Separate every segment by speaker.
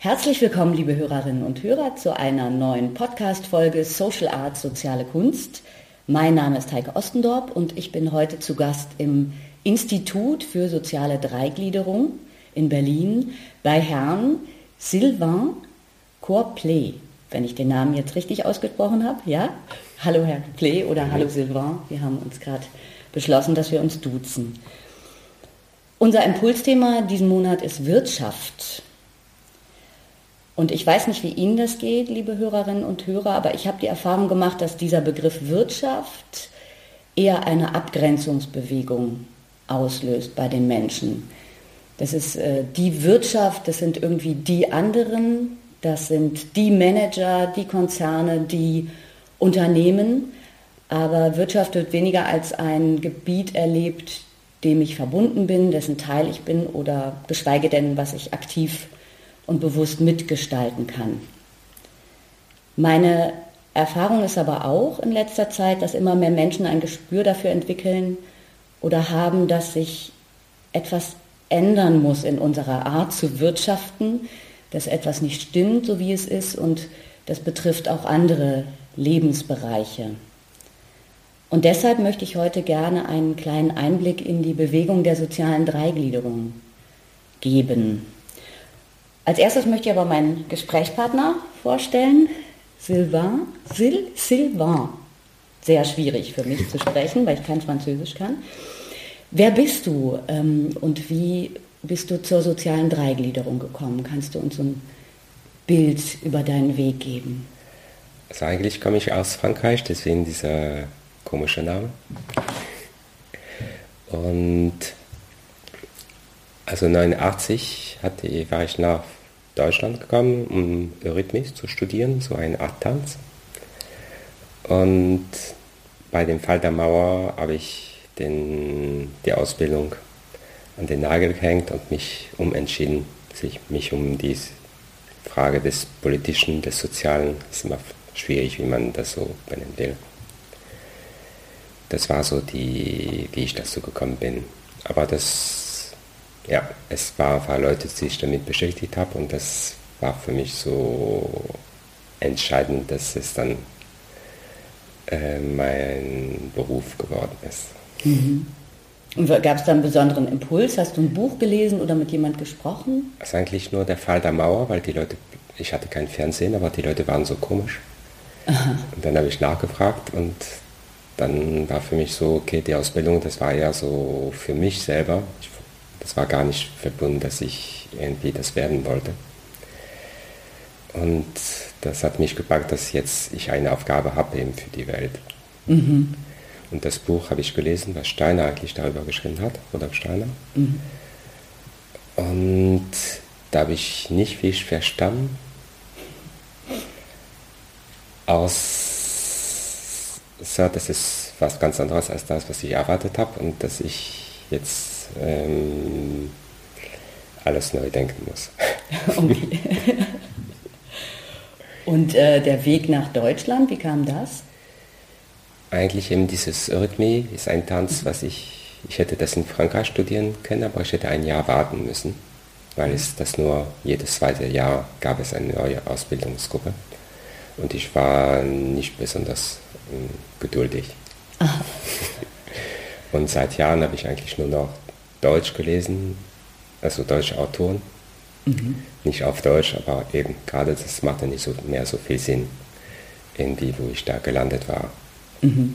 Speaker 1: Herzlich willkommen, liebe Hörerinnen und Hörer, zu einer neuen Podcast-Folge Social Arts, soziale Kunst. Mein Name ist Heike Ostendorp und ich bin heute zu Gast im Institut für soziale Dreigliederung in Berlin bei Herrn Sylvain Corplay, wenn ich den Namen jetzt richtig ausgesprochen habe. Ja? Hallo Herr Play oder hallo Sylvain. Wir haben uns gerade beschlossen, dass wir uns duzen. Unser Impulsthema diesen Monat ist Wirtschaft. Und ich weiß nicht, wie Ihnen das geht, liebe Hörerinnen und Hörer, aber ich habe die Erfahrung gemacht, dass dieser Begriff Wirtschaft eher eine Abgrenzungsbewegung auslöst bei den Menschen. Das ist äh, die Wirtschaft, das sind irgendwie die anderen, das sind die Manager, die Konzerne, die Unternehmen. Aber Wirtschaft wird weniger als ein Gebiet erlebt, dem ich verbunden bin, dessen Teil ich bin oder geschweige denn, was ich aktiv und bewusst mitgestalten kann. Meine Erfahrung ist aber auch in letzter Zeit, dass immer mehr Menschen ein Gespür dafür entwickeln oder haben, dass sich etwas ändern muss in unserer Art zu wirtschaften, dass etwas nicht stimmt, so wie es ist und das betrifft auch andere Lebensbereiche. Und deshalb möchte ich heute gerne einen kleinen Einblick in die Bewegung der sozialen Dreigliederung geben. Als erstes möchte ich aber meinen Gesprächspartner vorstellen, Sylvain. Sil Sylvain. Sehr schwierig für mich zu sprechen, weil ich kein Französisch kann. Wer bist du ähm, und wie bist du zur sozialen Dreigliederung gekommen? Kannst du uns ein Bild über deinen Weg geben?
Speaker 2: Also eigentlich komme ich aus Frankreich, deswegen dieser komische Name. Und also 89 hatte, war ich nach Deutschland gekommen, um Eurythmie zu studieren, so eine Art Tanz. Und bei dem Fall der Mauer habe ich den, die Ausbildung an den Nagel gehängt und mich umentschieden, sich, mich um die Frage des Politischen, des Sozialen, ist immer schwierig, wie man das so benennen will. Das war so die, wie ich dazu gekommen bin. Aber das ja, es war ein paar Leute, die sich damit beschäftigt haben und das war für mich so entscheidend, dass es dann äh, mein Beruf geworden ist.
Speaker 1: Mhm. Und gab es da einen besonderen Impuls? Hast du ein Buch gelesen oder mit jemand gesprochen?
Speaker 2: Das ist eigentlich nur der Fall der Mauer, weil die Leute, ich hatte kein Fernsehen, aber die Leute waren so komisch. Aha. Und dann habe ich nachgefragt und dann war für mich so, okay, die Ausbildung, das war ja so für mich selber. Ich das war gar nicht verbunden, dass ich irgendwie das werden wollte. Und das hat mich gepackt, dass jetzt ich eine Aufgabe habe eben für die Welt. Mhm. Und das Buch habe ich gelesen, was Steiner eigentlich darüber geschrieben hat, Rudolf Steiner. Mhm. Und da habe ich nicht viel verstanden. Aus, so, das ist was ganz anderes als das, was ich erwartet habe und dass ich jetzt ähm, alles neu denken muss. Okay.
Speaker 1: Und äh, der Weg nach Deutschland, wie kam das?
Speaker 2: Eigentlich eben dieses Rhythmie ist ein Tanz, was ich, ich hätte das in Frankreich studieren können, aber ich hätte ein Jahr warten müssen, weil es das nur jedes zweite Jahr gab es eine neue Ausbildungsgruppe. Und ich war nicht besonders äh, geduldig. Aha. Und seit Jahren habe ich eigentlich nur noch Deutsch gelesen, also deutsche Autoren. Mhm. Nicht auf Deutsch, aber eben gerade das machte nicht so, mehr so viel Sinn, irgendwie, wo ich da gelandet war.
Speaker 1: Mhm.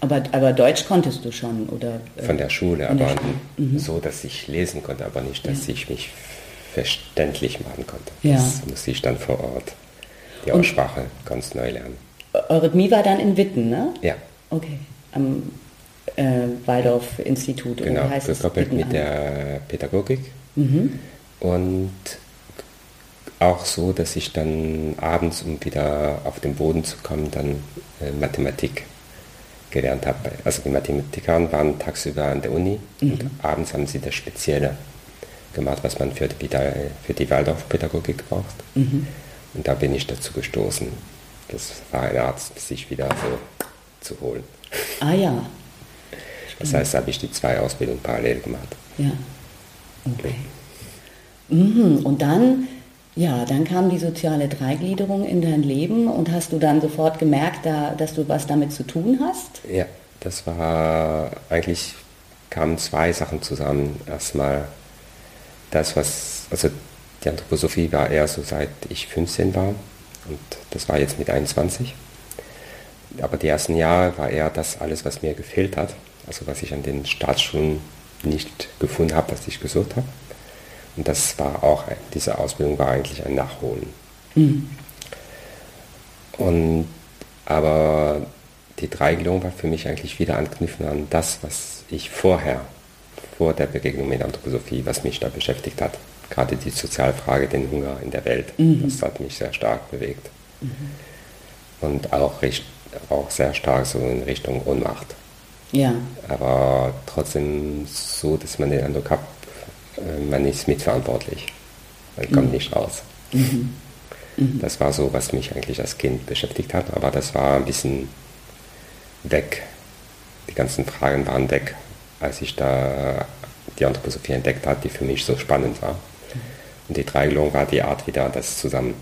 Speaker 1: Aber, aber Deutsch konntest du schon, oder?
Speaker 2: Äh, Von der Schule, aber der Schule. Mhm. so, dass ich lesen konnte, aber nicht, dass ja. ich mich verständlich machen konnte. Ja. Das musste ich dann vor Ort die Aussprache ganz neu lernen.
Speaker 1: Eurythmie war dann in Witten, ne?
Speaker 2: Ja.
Speaker 1: Okay. Am äh, Waldorf-Institut.
Speaker 2: Genau, gekoppelt mit der Pädagogik. Mhm. Und auch so, dass ich dann abends, um wieder auf den Boden zu kommen, dann äh, Mathematik gelernt habe. Also die Mathematiker waren tagsüber an der Uni mhm. und abends haben sie das Spezielle gemacht, was man für die, für die Waldorfpädagogik braucht. Mhm. Und da bin ich dazu gestoßen. Das war ein Arzt, sich wieder so zu holen.
Speaker 1: Ah ja.
Speaker 2: Das heißt, da habe ich die zwei Ausbildungen parallel gemacht.
Speaker 1: Ja. Okay. Mhm. Und dann, ja, dann kam die soziale Dreigliederung in dein Leben und hast du dann sofort gemerkt, da, dass du was damit zu tun hast?
Speaker 2: Ja, das war eigentlich kamen zwei Sachen zusammen. Erstmal das, was, also die Anthroposophie war eher so seit ich 15 war und das war jetzt mit 21. Aber die ersten Jahre war eher das alles, was mir gefehlt hat, also was ich an den Staatsschulen nicht gefunden habe, was ich gesucht habe. Und das war auch, diese Ausbildung war eigentlich ein Nachholen. Mhm. Und, aber die Dreigelung war für mich eigentlich wieder anknüpfen an das, was ich vorher, vor der Begegnung mit Anthroposophie, was mich da beschäftigt hat. Gerade die Sozialfrage, den Hunger in der Welt, mhm. das hat mich sehr stark bewegt. Mhm. Und auch, auch sehr stark so in Richtung Ohnmacht.
Speaker 1: Ja.
Speaker 2: Aber trotzdem so, dass man den Eindruck hat, äh, man ist mitverantwortlich. Man kommt mhm. nicht raus. Mhm. Mhm. Das war so, was mich eigentlich als Kind beschäftigt hat, aber das war ein bisschen weg. Die ganzen Fragen waren weg, als ich da die Anthroposophie entdeckt habe, die für mich so spannend war. Und die Dreigelung war die Art, wieder das zusammen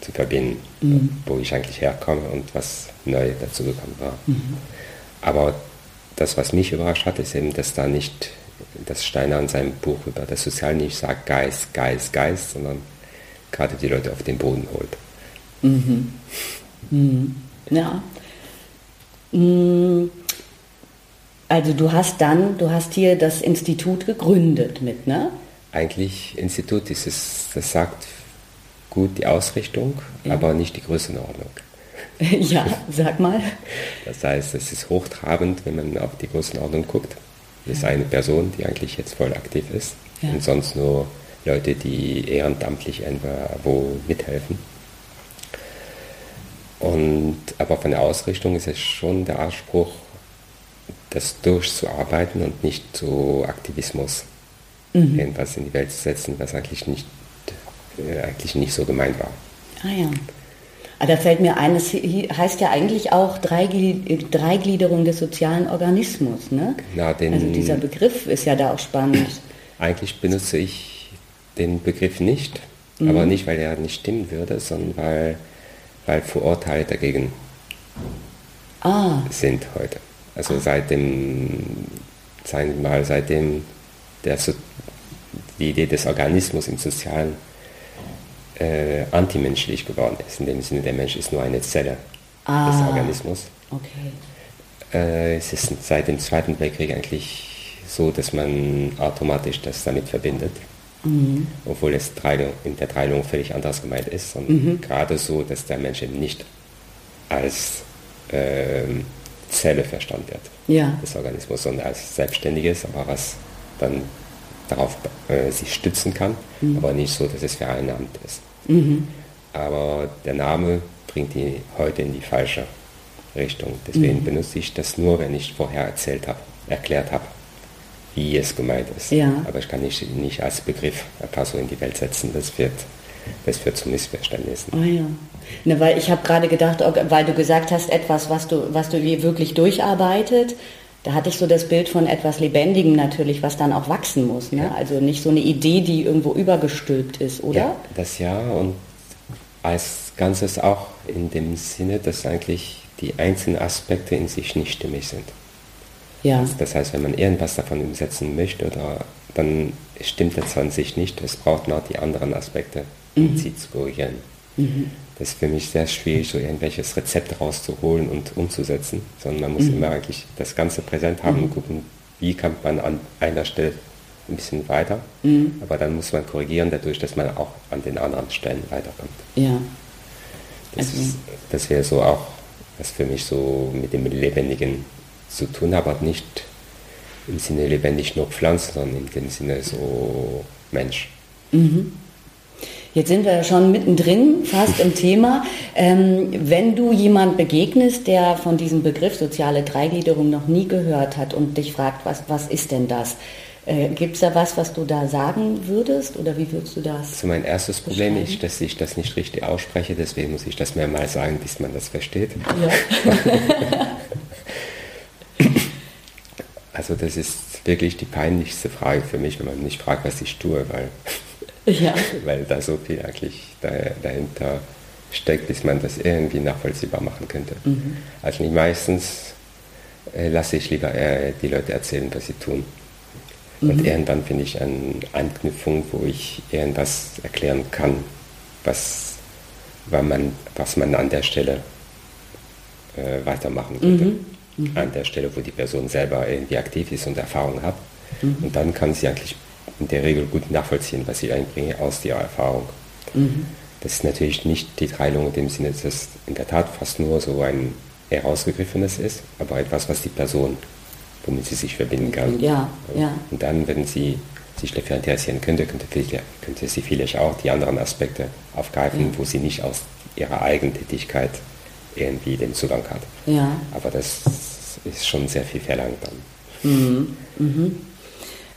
Speaker 2: zu verbinden, mhm. wo ich eigentlich herkomme und was neu dazu gekommen war. Mhm. Aber das, was mich überrascht hat, ist eben, dass da nicht, dass Steiner in seinem Buch über das Sozial nicht sagt Geist, Geist, Geist, sondern gerade die Leute auf den Boden holt.
Speaker 1: Mhm. Mhm. Ja. Mhm. Also du hast dann, du hast hier das Institut gegründet mit, ne?
Speaker 2: Eigentlich Institut ist es, das sagt gut die Ausrichtung, ja. aber nicht die Größenordnung.
Speaker 1: Ja, sag mal.
Speaker 2: Das heißt, es ist hochtrabend, wenn man auf die Größenordnung guckt. Das ist eine Person, die eigentlich jetzt voll aktiv ist ja. und sonst nur Leute, die ehrenamtlich irgendwo mithelfen. Und, aber von der Ausrichtung ist es schon der Anspruch, das durchzuarbeiten und nicht zu Aktivismus mhm. irgendwas in die Welt zu setzen, was eigentlich nicht, äh, eigentlich nicht so gemeint war.
Speaker 1: Ah ja. Ah, da fällt mir ein, es heißt ja eigentlich auch Dreigliederung des sozialen Organismus. Ne?
Speaker 2: Den,
Speaker 1: also dieser Begriff ist ja da auch spannend.
Speaker 2: Eigentlich benutze ich den Begriff nicht, mhm. aber nicht, weil er nicht stimmen würde, sondern weil, weil Vorurteile dagegen ah. sind heute. Also seit dem, sagen wir mal, seitdem der, die Idee des Organismus im Sozialen äh, antimenschlich geworden ist. In dem Sinne, der Mensch ist nur eine Zelle ah, des Organismus.
Speaker 1: Okay.
Speaker 2: Äh, es ist seit dem Zweiten Weltkrieg eigentlich so, dass man automatisch das damit verbindet. Mhm. Obwohl es in der Dreilung völlig anders gemeint ist. Und mhm. gerade so, dass der Mensch eben nicht als äh, Zelle verstanden wird
Speaker 1: ja.
Speaker 2: des Organismus, sondern als Selbstständiges, aber was dann darauf äh, sich stützen kann, mhm. aber nicht so, dass es vereinnahmt ist. Mhm. Aber der Name bringt die heute in die falsche Richtung. Deswegen mhm. benutze ich das nur, wenn ich vorher erzählt habe, erklärt habe, wie es gemeint ist.
Speaker 1: Ja.
Speaker 2: Aber ich kann nicht, nicht als Begriff einfach so in die Welt setzen. Das wird, das führt zu Missverständnissen.
Speaker 1: Oh ja. Ne, weil ich habe gerade gedacht, weil du gesagt hast, etwas, was du, was du wirklich durcharbeitet, da hatte ich so das Bild von etwas Lebendigem natürlich, was dann auch wachsen muss. Ne? Ja. Also nicht so eine Idee, die irgendwo übergestülpt ist, oder?
Speaker 2: Ja, das ja. Und als Ganzes auch in dem Sinne, dass eigentlich die einzelnen Aspekte in sich nicht stimmig sind.
Speaker 1: Ja.
Speaker 2: Das heißt, wenn man irgendwas davon umsetzen möchte, oder, dann stimmt das an sich nicht. Es braucht noch die anderen Aspekte, um mhm. sie zu korrigieren. Mhm ist für mich sehr schwierig, so irgendwelches Rezept rauszuholen und umzusetzen, sondern man muss mhm. immer eigentlich das Ganze präsent haben mhm. und gucken, wie kommt man an einer Stelle ein bisschen weiter, mhm. aber dann muss man korrigieren dadurch, dass man auch an den anderen Stellen weiterkommt.
Speaker 1: Ja.
Speaker 2: Das, also. das wäre so auch, was für mich so mit dem Lebendigen zu tun hat, aber nicht im Sinne lebendig nur Pflanze, sondern im Sinne so Mensch.
Speaker 1: Mhm. Jetzt sind wir ja schon mittendrin, fast im Thema. Ähm, wenn du jemand begegnest, der von diesem Begriff soziale Dreigliederung noch nie gehört hat und dich fragt, was, was ist denn das? Äh, Gibt es da was, was du da sagen würdest oder wie würdest du das?
Speaker 2: Also mein erstes Problem ist, dass ich das nicht richtig ausspreche, deswegen muss ich das mehrmals sagen, bis man das versteht.
Speaker 1: Ja.
Speaker 2: Also das ist wirklich die peinlichste Frage für mich, wenn man mich fragt, was ich tue, weil,
Speaker 1: ja.
Speaker 2: weil da so viel eigentlich da, dahinter steckt, bis man das irgendwie nachvollziehbar machen könnte.
Speaker 1: Mhm.
Speaker 2: Also nicht meistens äh, lasse ich lieber äh, die Leute erzählen, was sie tun. Und irgendwann finde ich eine Anknüpfung, wo ich irgendwas erklären kann, was, man, was man an der Stelle äh, weitermachen könnte. An der Stelle, wo die Person selber irgendwie aktiv ist und Erfahrung hat. Und dann kann sie eigentlich in der Regel gut nachvollziehen, was ich einbringe aus ihrer Erfahrung. Das ist natürlich nicht die Teilung in dem Sinne, dass es in der Tat fast nur so ein herausgegriffenes ist, aber etwas, was die Person, womit sie sich verbinden kann.
Speaker 1: Ja, ja.
Speaker 2: Und dann, wenn sie sich dafür interessieren könnte, könnte, könnte sie vielleicht auch die anderen Aspekte aufgreifen, wo sie nicht aus ihrer eigenen Tätigkeit irgendwie den Zugang hat.
Speaker 1: Ja.
Speaker 2: Aber das ist schon sehr viel verlangt dann.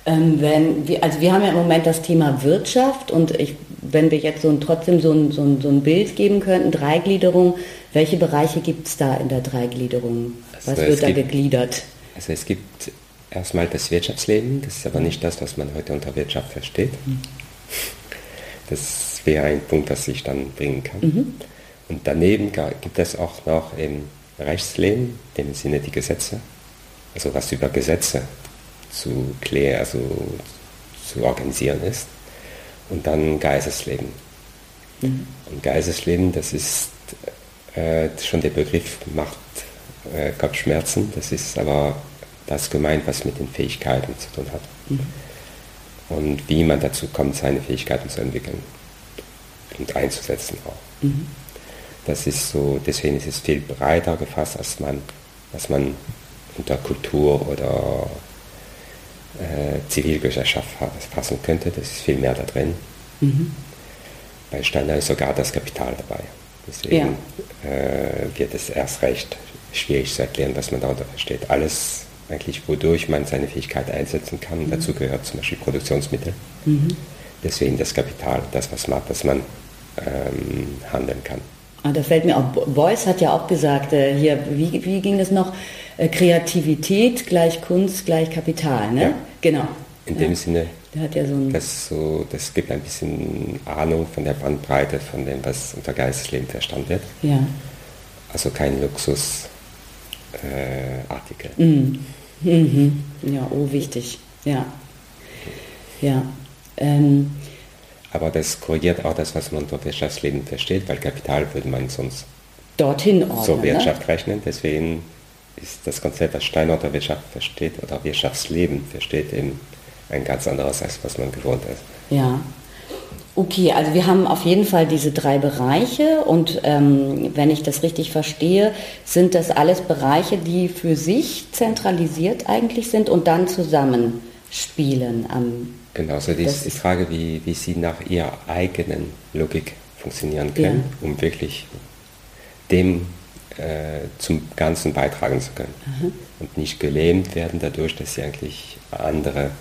Speaker 1: Ähm, wenn wir, also wir haben ja im Moment das Thema Wirtschaft und ich, wenn wir jetzt so ein, trotzdem so ein, so, ein, so ein Bild geben könnten, Dreigliederung, welche Bereiche gibt es da in der Dreigliederung? Was
Speaker 2: Also
Speaker 1: wird
Speaker 2: es
Speaker 1: da
Speaker 2: gibt-
Speaker 1: gegliedert?
Speaker 2: Also es gibt erstmal das Wirtschaftsleben, das ist aber nicht das, was man heute unter Wirtschaft versteht. Das wäre ein Punkt, was ich dann bringen kann. Und daneben gibt es auch noch im Rechtsleben, im Sinne die Gesetze, also was über Gesetze zu klären, also zu organisieren ist. Und dann Geistesleben. Und Geistesleben, das ist äh, schon der Begriff macht äh, Kopfschmerzen. Das ist aber das gemeint, was mit den Fähigkeiten zu tun hat. Und wie man dazu kommt, seine Fähigkeiten zu entwickeln und einzusetzen auch. Das ist so, deswegen ist es viel breiter gefasst, als man, was man unter Kultur oder äh, Zivilgesellschaft fassen könnte. Das ist viel mehr da drin. Bei Steiner ist sogar das Kapital dabei. Deswegen äh, wird es erst recht schwierig zu erklären, was man darunter versteht. Alles eigentlich, wodurch man seine Fähigkeit einsetzen kann. Dazu gehört zum Beispiel Produktionsmittel. Deswegen das Kapital, das was macht, dass man ähm, handeln kann.
Speaker 1: Ah, da fällt mir auch, Beuys hat ja auch gesagt, äh, hier, wie, wie ging das noch? Äh, Kreativität gleich Kunst gleich Kapital, ne?
Speaker 2: Ja.
Speaker 1: Genau.
Speaker 2: In
Speaker 1: ja.
Speaker 2: dem Sinne,
Speaker 1: Der hat ja so ein.
Speaker 2: das, so, das gibt ein bisschen Ahnung von der Bandbreite von dem, was unter Geistesleben verstanden wird.
Speaker 1: ja.
Speaker 2: Also kein Luxusartikel. Äh, Artikel.
Speaker 1: Mhm. Ja, oh, wichtig. Ja. Ja. Ähm,
Speaker 2: Aber das korrigiert auch das, was man unter Wirtschaftsleben versteht, weil Kapital würde man sonst
Speaker 1: dorthin ordnen.
Speaker 2: zur
Speaker 1: ne?
Speaker 2: Wirtschaft rechnen. Deswegen ist das Konzept, was Steiner unter Wirtschaft versteht oder Wirtschaftsleben versteht, eben ein ganz anderes, als was man gewohnt ist.
Speaker 1: Ja. Okay, also wir haben auf jeden Fall diese drei Bereiche und ähm, wenn ich das richtig verstehe, sind das alles Bereiche, die für sich zentralisiert eigentlich sind und dann zusammenspielen. Am,
Speaker 2: Genau, so die, die Frage, wie, wie sie nach ihrer eigenen Logik funktionieren können, um wirklich dem äh, zum Ganzen beitragen zu können. Und nicht gelähmt werden dadurch, dass sie eigentlich andere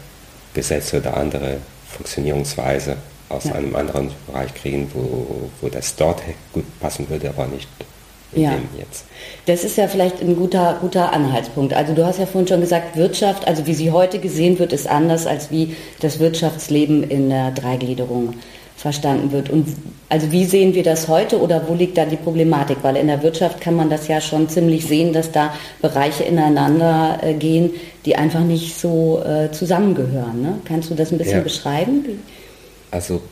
Speaker 2: Gesetze oder andere Funktionierungsweise aus
Speaker 1: Ja.
Speaker 2: einem anderen Bereich kriegen, wo, wo das dort gut passen würde, aber nicht in
Speaker 1: Ja.
Speaker 2: dem jetzt.
Speaker 1: das ist ja vielleicht ein guter, guter Anhaltspunkt. Also du hast ja vorhin schon gesagt, Wirtschaft, also wie sie heute gesehen wird, ist anders, als wie das Wirtschaftsleben in der Dreigliederung verstanden wird. Und also wie sehen wir das heute oder wo liegt da die Problematik? Weil in der Wirtschaft kann man das ja schon ziemlich sehen, dass da Bereiche ineinander äh, gehen, die einfach nicht so äh, zusammengehören. Ne? Kannst du das ein bisschen
Speaker 2: Ja.
Speaker 1: beschreiben?
Speaker 2: Also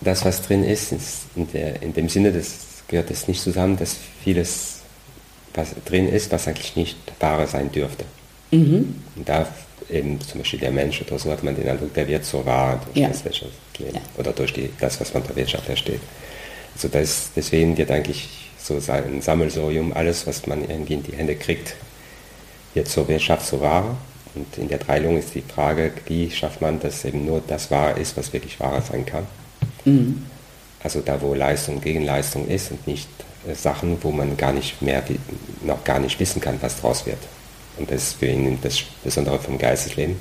Speaker 2: das, was drin ist, ist in, der, in dem Sinne, das gehört es nicht zusammen, dass vieles, was drin ist, was eigentlich nicht wahre sein dürfte. Und da eben zum Beispiel der Mensch oder so hat man den Eindruck, der wird so wahr durch
Speaker 1: Ja.
Speaker 2: Wirtschaftsleben
Speaker 1: Ja.
Speaker 2: oder durch die, das, was man unter Wirtschaft versteht. Also das, deswegen wird eigentlich so sein Sammelsurium, alles, was man irgendwie in die Hände kriegt, wird zur Wirtschaft so wahr. Und in der Teilung ist die Frage, wie schafft man, dass eben nur das wahr ist, was wirklich wahr sein kann.
Speaker 1: Mhm.
Speaker 2: Also da, wo Leistung gegen Leistung ist und nicht äh, Sachen, wo man gar nicht mehr, noch gar nicht wissen kann, was draus wird. Und das ist für ihn das Besondere vom Geistesleben,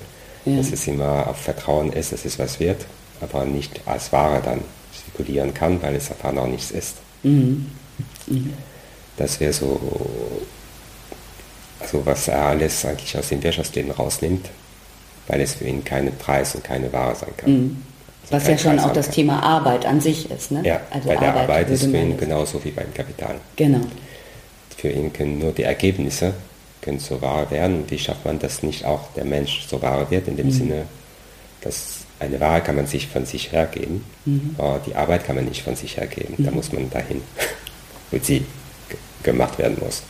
Speaker 2: ja. dass es immer auf Vertrauen ist, dass es was wird, aber nicht als Ware dann zirkulieren kann, weil es einfach noch nichts ist. Mhm. Mhm. Das wäre so, also was er alles eigentlich aus dem Wirtschaftsleben rausnimmt, weil es für ihn keine Preis und keine Ware sein kann. Mhm.
Speaker 1: Was ja schon auch das Thema Arbeit an sich ist. Ne?
Speaker 2: Ja, also bei der Arbeit, Arbeit ist für ihn genauso wie beim Kapital.
Speaker 1: Genau.
Speaker 2: Für ihn können nur die Ergebnisse können so wahr werden. Wie schafft man, dass nicht auch der Mensch so wahr wird, in dem mhm. Sinne, dass eine Ware kann man sich von sich hergeben, mhm. aber die Arbeit kann man nicht von sich hergeben. Mhm. Da muss man dahin, wo sie gemacht werden muss.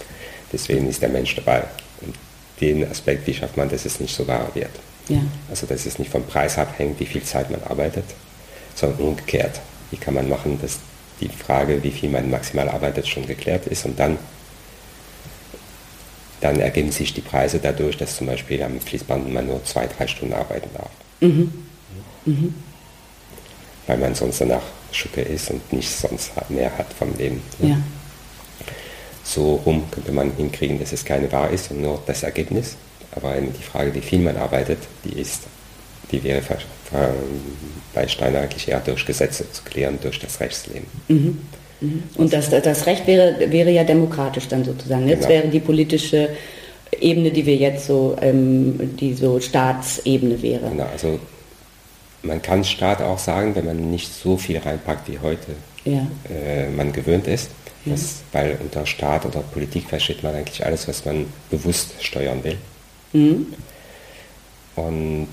Speaker 2: Deswegen ist der Mensch dabei. Und den Aspekt, wie schafft man, dass es nicht so wahr wird. Ja. Also dass es nicht vom Preis abhängt, wie viel Zeit man arbeitet, sondern umgekehrt. Wie kann man machen, dass die Frage, wie viel man maximal arbeitet, schon geklärt ist und dann, dann ergeben sich die Preise dadurch, dass zum Beispiel am Fließband man nur zwei, drei Stunden arbeiten darf. Mhm. Mhm. Weil man sonst danach Schucke ist und nicht sonst mehr hat vom Leben. Ja. So rum könnte man hinkriegen, dass es keine Wahr ist und nur das Ergebnis. Aber die Frage, wie viel man arbeitet, die ist, die wäre bei Steiner eigentlich eher durch Gesetze zu klären, durch das Rechtsleben.
Speaker 1: Mhm. Mhm. Und das, das Recht wäre, wäre ja demokratisch dann sozusagen. Jetzt genau. wäre die politische Ebene, die wir jetzt so, ähm, die so Staatsebene wäre.
Speaker 2: Genau, also man kann Staat auch sagen, wenn man nicht so viel reinpackt, wie heute ja. äh, man gewöhnt ist. Ja. Das, weil unter Staat oder Politik versteht man eigentlich alles, was man bewusst steuern will. Mhm. Und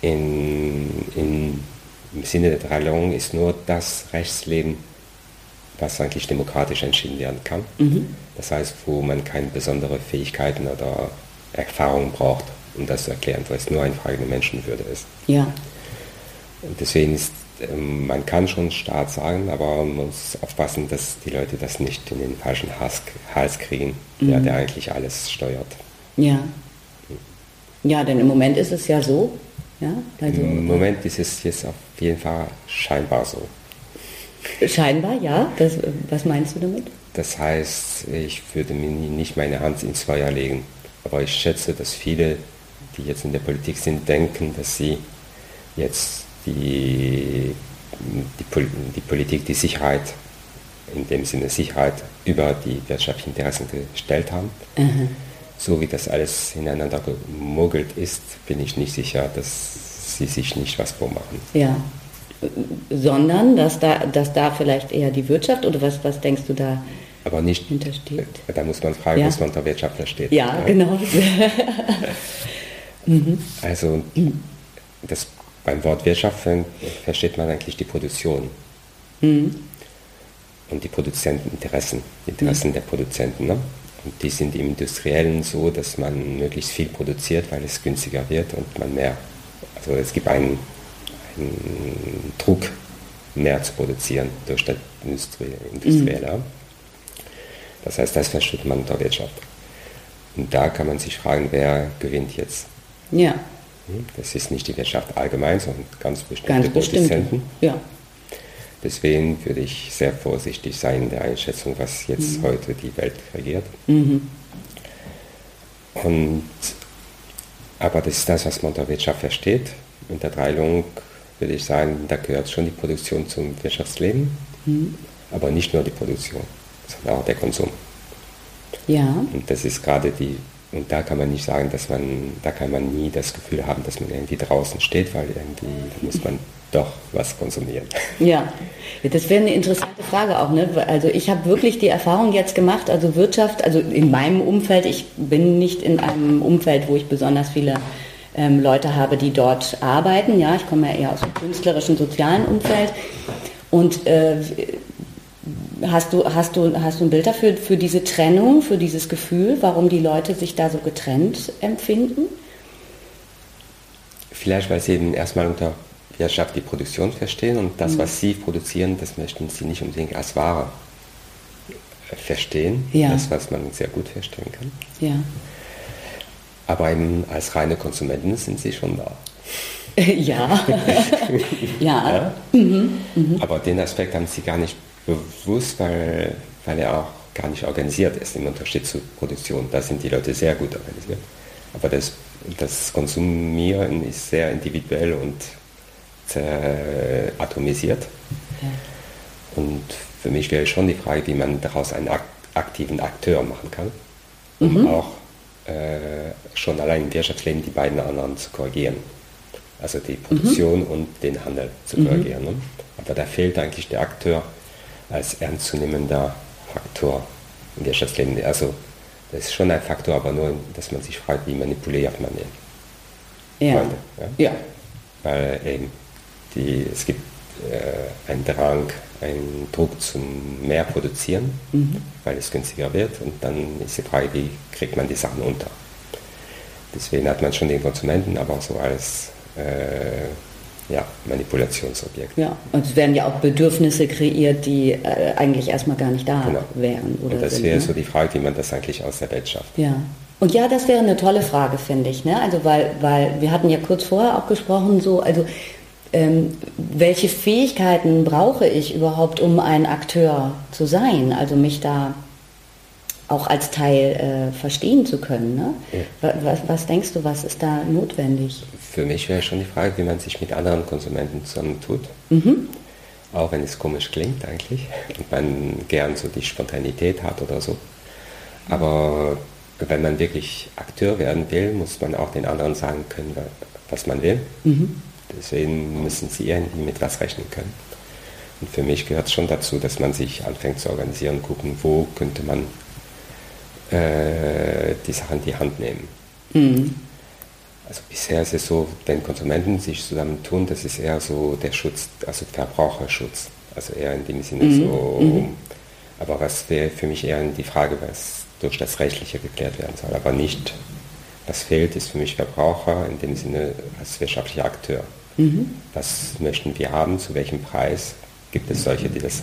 Speaker 2: in, in, im Sinne der Teilung ist nur das Rechtsleben, was eigentlich demokratisch entschieden werden kann. Mhm. Das heißt, wo man keine besonderen Fähigkeiten oder Erfahrungen braucht, um das zu erklären, wo es nur eine Frage der Menschenwürde ist.
Speaker 1: Ja.
Speaker 2: Deswegen ist, ähm, man kann schon Staat sagen, aber man muss aufpassen, dass die Leute das nicht in den falschen Hals, Hals kriegen, mhm. der, der eigentlich alles steuert.
Speaker 1: Ja. Ja, denn im Moment ist es ja so. Ja,
Speaker 2: also, Im Moment ist es jetzt auf jeden Fall scheinbar so.
Speaker 1: Scheinbar, ja. Das, was meinst du damit?
Speaker 2: Das heißt, ich würde mir nicht meine Hand ins Feuer legen. Aber ich schätze, dass viele, die jetzt in der Politik sind, denken, dass sie jetzt die, die, die Politik, die Sicherheit, in dem Sinne Sicherheit, über die wirtschaftlichen Interessen gestellt haben. Mhm so wie das alles ineinander gemogelt ist, bin ich nicht sicher, dass sie sich nicht was vormachen.
Speaker 1: Ja, sondern dass da, dass da vielleicht eher die Wirtschaft oder was, was denkst du da
Speaker 2: aber nicht hintersteht? Da muss man fragen, ja. was man unter Wirtschaft versteht.
Speaker 1: Ja, ja. genau.
Speaker 2: mhm. Also das, beim Wort Wirtschaft versteht man eigentlich die Produktion. Mhm. Und die Produzenteninteressen, Interessen mhm. der Produzenten. Ne? Und die sind im Industriellen so, dass man möglichst viel produziert, weil es günstiger wird und man mehr, also es gibt einen, einen Druck, mehr zu produzieren durch das Industrie, Industrielle. Mhm. Das heißt, das versteht man unter Wirtschaft. Und da kann man sich fragen, wer gewinnt jetzt?
Speaker 1: Ja.
Speaker 2: Hm, das ist nicht die Wirtschaft allgemein, sondern ganz bestimmte
Speaker 1: ganz Produzenten. Ja.
Speaker 2: Deswegen würde ich sehr vorsichtig sein in der Einschätzung, was jetzt mhm. heute die Welt regiert. Mhm. Und, aber das ist das, was man unter Wirtschaft versteht. In der Teilung würde ich sagen, da gehört schon die Produktion zum Wirtschaftsleben, mhm. aber nicht nur die Produktion, sondern auch der Konsum.
Speaker 1: Ja.
Speaker 2: Und das ist gerade die und da kann man nicht sagen, dass man, da kann man nie das Gefühl haben, dass man irgendwie draußen steht, weil irgendwie muss man doch was konsumieren.
Speaker 1: Ja, das wäre eine interessante Frage auch. Ne? Also ich habe wirklich die Erfahrung jetzt gemacht, also Wirtschaft, also in meinem Umfeld, ich bin nicht in einem Umfeld, wo ich besonders viele ähm, Leute habe, die dort arbeiten. Ja, ich komme ja eher aus dem künstlerischen, sozialen Umfeld. Und äh, Hast du, hast, du, hast du ein Bild dafür, für diese Trennung, für dieses Gefühl, warum die Leute sich da so getrennt empfinden?
Speaker 2: Vielleicht, weil sie eben erstmal unter Wirtschaft die Produktion verstehen und das, mhm. was sie produzieren, das möchten sie nicht unbedingt als Ware verstehen. Ja. Das, was man sehr gut verstehen kann.
Speaker 1: Ja.
Speaker 2: Aber eben als reine Konsumenten sind sie schon da.
Speaker 1: ja. ja.
Speaker 2: ja? Aber den Aspekt haben sie gar nicht bewusst, weil, weil er auch gar nicht organisiert ist im Unterschied zur Produktion. Da sind die Leute sehr gut organisiert. Aber das, das Konsumieren ist sehr individuell und atomisiert. Ja. Und für mich wäre schon die Frage, wie man daraus einen aktiven Akteur machen kann, um mhm. auch äh, schon allein im Wirtschaftsleben die beiden anderen zu korrigieren. Also die Produktion mhm. und den Handel zu korrigieren. Mhm. Ne? Aber da fehlt eigentlich der Akteur als ernstzunehmender Faktor im Wirtschaftsleben. Also das ist schon ein Faktor, aber nur, dass man sich fragt, wie manipuliert man den.
Speaker 1: Ja. Freunde, ja? ja.
Speaker 2: Weil eben die, es gibt äh, einen Drang, einen Druck zum mehr produzieren, mhm. weil es günstiger wird. Und dann ist die Frage, wie kriegt man die Sachen unter. Deswegen hat man schon den Konsumenten, aber auch so als äh, ja, Manipulationsobjekt.
Speaker 1: Ja, und es werden ja auch Bedürfnisse kreiert, die äh, eigentlich erstmal gar nicht da genau. wären.
Speaker 2: Oder und das sind, wäre ne? so die Frage, wie man das eigentlich aus der Welt schafft.
Speaker 1: Ja. Und ja, das wäre eine tolle Frage, finde ich. Ne? Also weil, weil wir hatten ja kurz vorher auch gesprochen, so, also ähm, welche Fähigkeiten brauche ich überhaupt, um ein Akteur zu sein? Also mich da auch als Teil äh, verstehen zu können. Ne? Ja. Was, was, denkst du, was ist da notwendig?
Speaker 2: Für mich wäre schon die Frage, wie man sich mit anderen Konsumenten zusammentut. Mhm. Auch wenn es komisch klingt eigentlich und man gern so die Spontanität hat oder so. Aber wenn man wirklich Akteur werden will, muss man auch den anderen sagen können, was man will. Mhm. Deswegen müssen sie irgendwie mit was rechnen können. Und für mich gehört es schon dazu, dass man sich anfängt zu organisieren, gucken, wo könnte man äh, die Sachen in die Hand nehmen. Mhm. Also bisher ist es so, wenn Konsumenten sich zusammentun, das ist eher so der Schutz, also Verbraucherschutz. Also eher in dem Sinne mhm. so. Mhm. Aber was wäre für mich eher die Frage, was durch das Rechtliche geklärt werden soll. Aber nicht, was fehlt, ist für mich Verbraucher in dem Sinne als wirtschaftlicher Akteur. Mhm. Was möchten wir haben, zu welchem Preis? Gibt es solche, die das,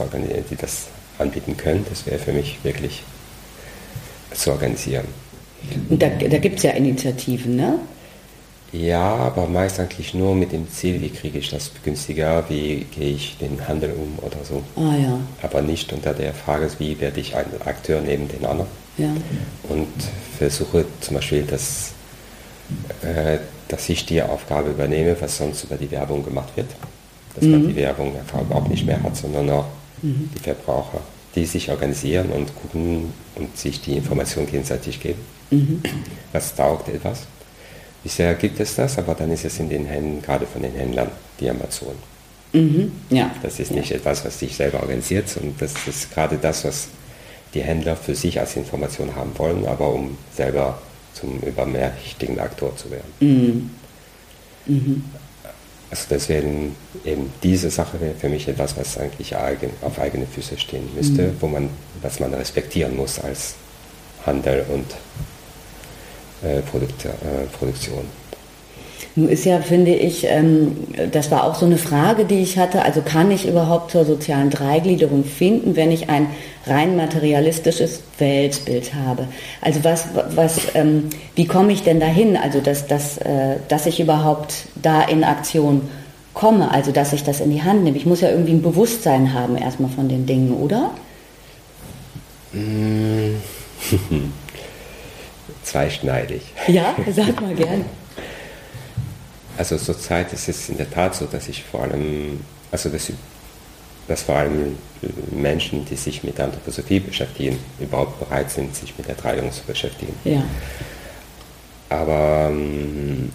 Speaker 2: die das anbieten können? Das wäre für mich wirklich zu organisieren.
Speaker 1: Und da, da gibt es ja Initiativen, ne?
Speaker 2: Ja, aber meist eigentlich nur mit dem Ziel, wie kriege ich das günstiger, wie gehe ich den Handel um oder so.
Speaker 1: Ah, ja.
Speaker 2: Aber nicht unter der Frage, wie werde ich ein Akteur neben den anderen.
Speaker 1: Ja.
Speaker 2: Und versuche zum Beispiel, dass, äh, dass ich die Aufgabe übernehme, was sonst über die Werbung gemacht wird. Dass mhm. man die Werbung überhaupt nicht mehr hat, sondern auch mhm. die Verbraucher die sich organisieren und gucken und sich die Informationen gegenseitig geben. Mhm. Was taugt etwas? Bisher gibt es das, aber dann ist es in den Händen, gerade von den Händlern, die Amazon.
Speaker 1: Mhm. Ja.
Speaker 2: Das ist
Speaker 1: ja.
Speaker 2: nicht etwas, was sich selber organisiert, sondern das ist gerade das, was die Händler für sich als Information haben wollen, aber um selber zum übermächtigen Aktor zu werden.
Speaker 1: Mhm. Mhm.
Speaker 2: Also deswegen eben diese Sache wäre für mich etwas, was eigentlich eigen, auf eigene Füße stehen müsste, mhm. wo man, was man respektieren muss als Handel und äh, Produkt, äh, Produktion.
Speaker 1: Nun ist ja, finde ich, ähm, das war auch so eine Frage, die ich hatte. Also kann ich überhaupt zur sozialen Dreigliederung finden, wenn ich ein rein materialistisches Weltbild habe? Also was, was, ähm, wie komme ich denn dahin? Also dass, dass, äh, dass ich überhaupt da in Aktion komme, also dass ich das in die Hand nehme. Ich muss ja irgendwie ein Bewusstsein haben erstmal von den Dingen, oder?
Speaker 2: Zweischneidig.
Speaker 1: Ja, sag mal gern.
Speaker 2: Also zurzeit ist es in der Tat so, dass ich vor allem, also dass, dass vor allem Menschen, die sich mit Anthroposophie beschäftigen, überhaupt bereit sind, sich mit der Dreiung zu beschäftigen.
Speaker 1: Ja.
Speaker 2: Aber ähm,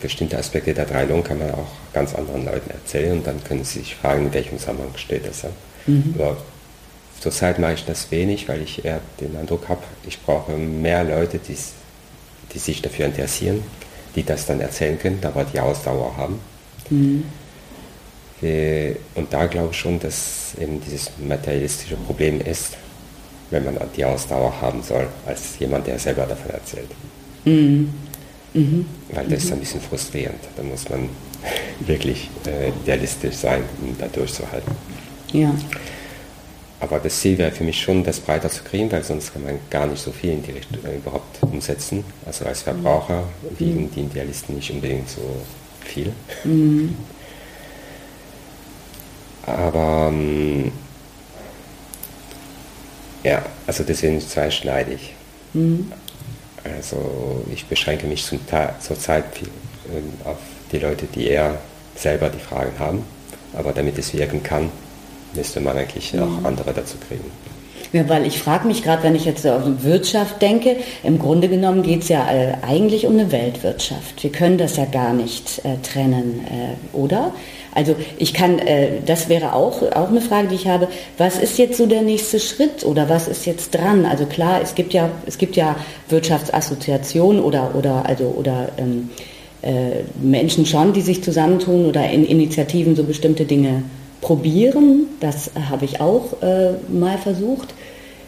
Speaker 2: bestimmte Aspekte der Dreilung kann man auch ganz anderen Leuten erzählen und dann können sie sich fragen, in welchem Zusammenhang steht das. Ja? Mhm. Aber zurzeit mache ich das wenig, weil ich eher den Eindruck habe, ich brauche mehr Leute, die, die sich dafür interessieren, die das dann erzählen können, aber die Ausdauer haben. Mhm. Und da glaube ich schon, dass eben dieses materialistische Problem ist, wenn man die Ausdauer haben soll, als jemand, der selber davon erzählt.
Speaker 1: Mhm. Mhm.
Speaker 2: Weil das ist ein bisschen frustrierend. Da muss man wirklich äh, realistisch sein, um da durchzuhalten.
Speaker 1: Ja.
Speaker 2: Aber das Ziel wäre für mich schon, das breiter zu kriegen, weil sonst kann man gar nicht so viel in die Richtung äh, überhaupt umsetzen. Also als Verbraucher wiegen die Idealisten nicht unbedingt so viel. Mhm. Aber ähm, ja, also deswegen zweischneidig. Mhm. Also ich beschränke mich zum zurzeit ähm, auf die Leute, die eher selber die Fragen haben. Aber damit es wirken kann, müsste man eigentlich mhm. auch andere dazu kriegen.
Speaker 1: Ja, weil ich frage mich gerade, wenn ich jetzt auf Wirtschaft denke, im Grunde genommen geht es ja äh, eigentlich um eine Weltwirtschaft. Wir können das ja gar nicht äh, trennen, äh, oder? Also ich kann, äh, das wäre auch, auch eine Frage, die ich habe, was ist jetzt so der nächste Schritt oder was ist jetzt dran? Also klar, es gibt ja, es gibt ja Wirtschaftsassoziationen oder, oder, also, oder ähm, äh, Menschen schon, die sich zusammentun oder in Initiativen so bestimmte Dinge probieren. Das habe ich auch äh, mal versucht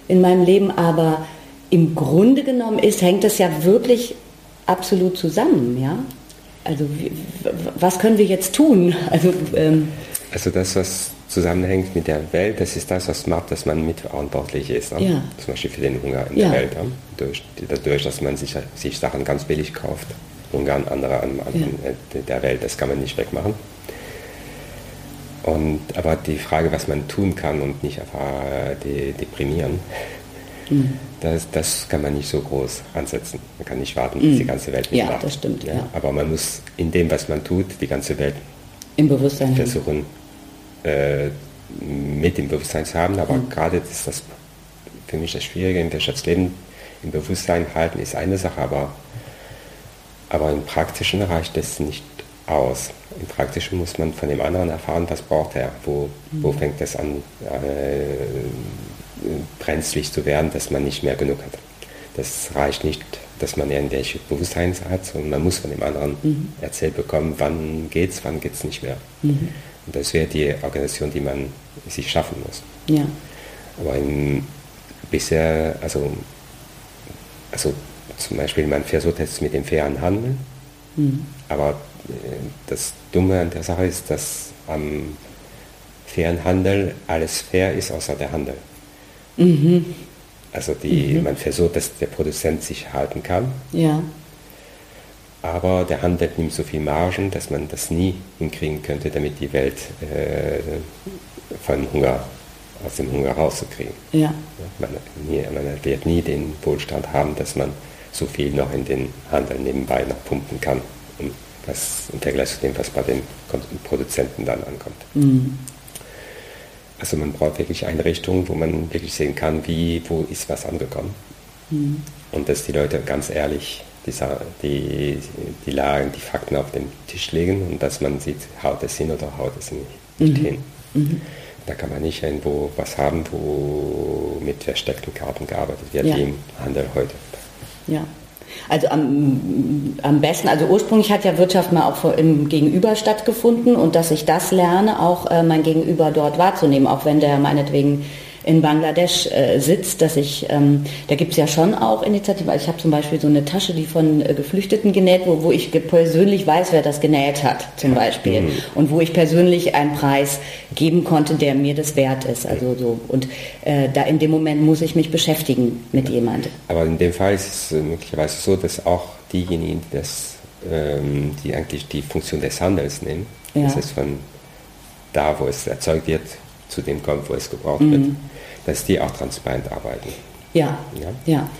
Speaker 1: in meinem Leben, aber im Grunde genommen ist, hängt das ja wirklich absolut zusammen, ja? Also was können wir jetzt tun? Also, ähm,
Speaker 2: also das, was zusammenhängt mit der Welt, das ist das, was macht, dass man mitverantwortlich ist. Ne? Ja. Zum Beispiel für den Hunger in ja. der Welt. Ne? Durch, dadurch, dass man sich, sich Sachen ganz billig kauft. Hunger an andere an, an ja. der Welt, das kann man nicht wegmachen. Und, aber die Frage, was man tun kann und nicht einfach äh, deprimieren, mhm. das, das kann man nicht so groß ansetzen. Man kann nicht warten, bis mhm. die ganze Welt
Speaker 1: mitmacht. Ja, das stimmt. Ja. Ja.
Speaker 2: Aber man muss in dem, was man tut, die ganze Welt
Speaker 1: im Bewusstsein
Speaker 2: versuchen, äh, mit dem Bewusstsein zu haben. Aber mhm. gerade ist das für mich das Schwierige im Wirtschaftsleben. Im Bewusstsein halten ist eine Sache, aber, aber im Praktischen reicht das nicht aus. Im Praktischen muss man von dem anderen erfahren, was braucht er, wo, mhm. wo fängt es an, äh, brenzlig zu werden, dass man nicht mehr genug hat. Das reicht nicht, dass man irgendwelche Bewusstsein hat, sondern man muss von dem anderen mhm. erzählt bekommen, wann geht's, wann geht es nicht mehr. Mhm. Und das wäre die Organisation, die man sich schaffen muss. Ja. Aber in, bisher, also, also zum Beispiel, man versucht jetzt mit dem fairen Handel, mhm. aber das Dumme an der Sache ist, dass am fairen Handel alles fair ist, außer der Handel. Mhm. Also die, mhm. man versucht, dass der Produzent sich halten kann. Ja. Aber der Handel nimmt so viel Margen, dass man das nie hinkriegen könnte, damit die Welt äh, von Hunger, aus dem Hunger rauszukriegen. Ja. Man, man wird nie den Wohlstand haben, dass man so viel noch in den Handel nebenbei noch pumpen kann, um was im Vergleich zu dem, was bei den Produzenten dann ankommt. Mhm. Also man braucht wirklich Einrichtungen, wo man wirklich sehen kann, wie, wo ist was angekommen. Mhm. Und dass die Leute ganz ehrlich die, die, die Lagen, die Fakten auf den Tisch legen und dass man sieht, haut es hin oder haut es nicht, nicht mhm. hin. Mhm. Da kann man nicht irgendwo was haben, wo mit versteckten Karten gearbeitet wird, ja. wie im Handel heute.
Speaker 1: Ja. Also am, am besten, also ursprünglich hat ja Wirtschaft mal auch im Gegenüber stattgefunden und dass ich das lerne, auch äh, mein Gegenüber dort wahrzunehmen, auch wenn der meinetwegen in Bangladesch äh, sitzt, dass ich, ähm, da gibt es ja schon auch Initiativen. Also ich habe zum Beispiel so eine Tasche, die von äh, Geflüchteten genäht, wo, wo ich persönlich weiß, wer das genäht hat, zum Beispiel. Mhm. Und wo ich persönlich einen Preis geben konnte, der mir das wert ist. Also so. Und äh, da in dem Moment muss ich mich beschäftigen mit jemandem.
Speaker 2: Aber in dem Fall ist es äh, möglicherweise so, dass auch diejenigen, die, das, ähm, die eigentlich die Funktion des Handels nehmen, ja. das ist von da, wo es erzeugt wird, zu dem kommt, wo es gebraucht mhm. wird, dass die auch transparent arbeiten.
Speaker 1: Ja. ja? ja.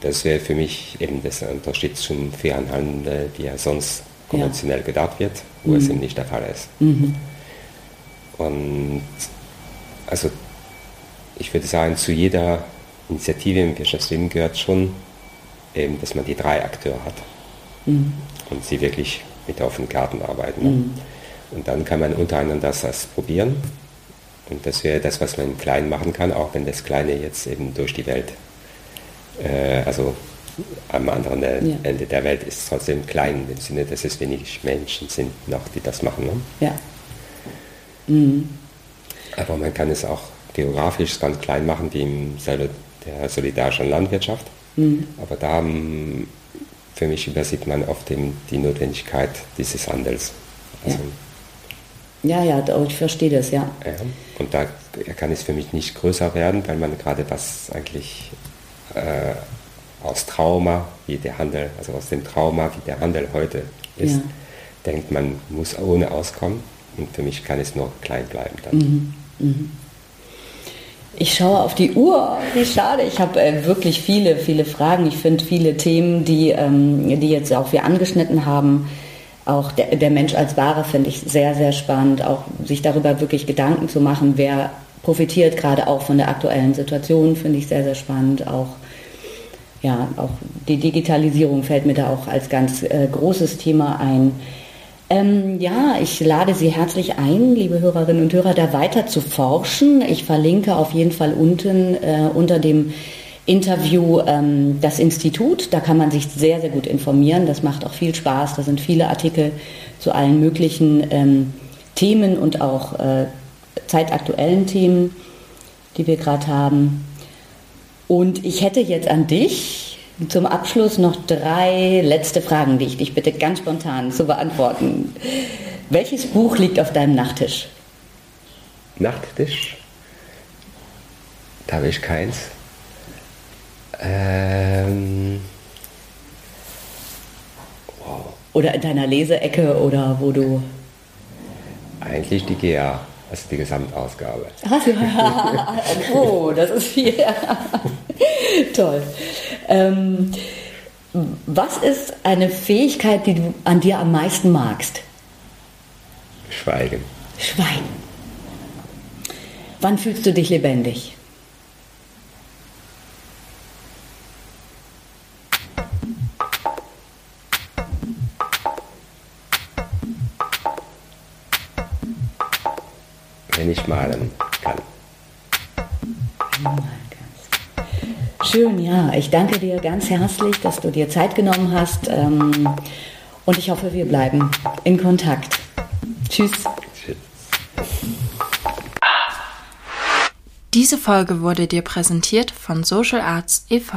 Speaker 2: Das wäre für mich eben der Unterschied zum fairen Handel, die ja sonst konventionell ja. gedacht wird, wo mhm. es eben nicht der Fall ist. Mhm. Und also ich würde sagen, zu jeder Initiative im Wirtschaftsleben gehört schon, eben, dass man die drei Akteure hat mhm. und sie wirklich mit offenen Karten arbeiten. Mhm. Und dann kann man untereinander das probieren und das wäre das, was man im Kleinen machen kann, auch wenn das Kleine jetzt eben durch die Welt, äh, also am anderen ja. Ende der Welt ist trotzdem klein, im Sinne, dass es wenig Menschen sind noch, die das machen. Ne? Ja. Mhm. Aber man kann es auch geografisch ganz klein machen, wie im der solidarischen Landwirtschaft. Mhm. Aber da für mich übersieht man oft die Notwendigkeit dieses Handels. Also, ja.
Speaker 1: Ja, ja, ich verstehe das, ja. ja.
Speaker 2: Und da kann es für mich nicht größer werden, weil man gerade was eigentlich äh, aus Trauma, wie der Handel, also aus dem Trauma, wie der Handel heute ist, ja. denkt, man muss ohne auskommen. Und für mich kann es nur klein bleiben dann.
Speaker 1: Mhm. Mhm. Ich schaue auf die Uhr. Wie schade. Ich habe äh, wirklich viele, viele Fragen. Ich finde viele Themen, die, ähm, die jetzt auch wir angeschnitten haben. Auch der, der Mensch als Ware finde ich sehr, sehr spannend. Auch sich darüber wirklich Gedanken zu machen, wer profitiert gerade auch von der aktuellen Situation, finde ich sehr, sehr spannend. Auch, ja, auch die Digitalisierung fällt mir da auch als ganz äh, großes Thema ein. Ähm, ja, ich lade Sie herzlich ein, liebe Hörerinnen und Hörer, da weiter zu forschen. Ich verlinke auf jeden Fall unten äh, unter dem Interview ähm, das Institut. Da kann man sich sehr, sehr gut informieren. Das macht auch viel Spaß. Da sind viele Artikel zu allen möglichen ähm, Themen und auch äh, zeitaktuellen Themen, die wir gerade haben. Und ich hätte jetzt an dich zum Abschluss noch drei letzte Fragen, die ich dich bitte ganz spontan zu beantworten. Welches Buch liegt auf deinem Nachttisch?
Speaker 2: Nachttisch? Da habe ich keins. Ähm,
Speaker 1: wow. Oder in deiner Leseecke oder wo du.
Speaker 2: Eigentlich die GA, also die Gesamtausgabe.
Speaker 1: oh, das ist viel. Toll. Ähm, was ist eine Fähigkeit, die du an dir am meisten magst?
Speaker 2: Schweigen.
Speaker 1: Schweigen. Wann fühlst du dich lebendig?
Speaker 2: Wenn ich malen kann.
Speaker 1: Schön, ja. Ich danke dir ganz herzlich, dass du dir Zeit genommen hast. Ähm, und ich hoffe, wir bleiben in Kontakt. Tschüss.
Speaker 3: Diese Folge wurde dir präsentiert von Social Arts e.V.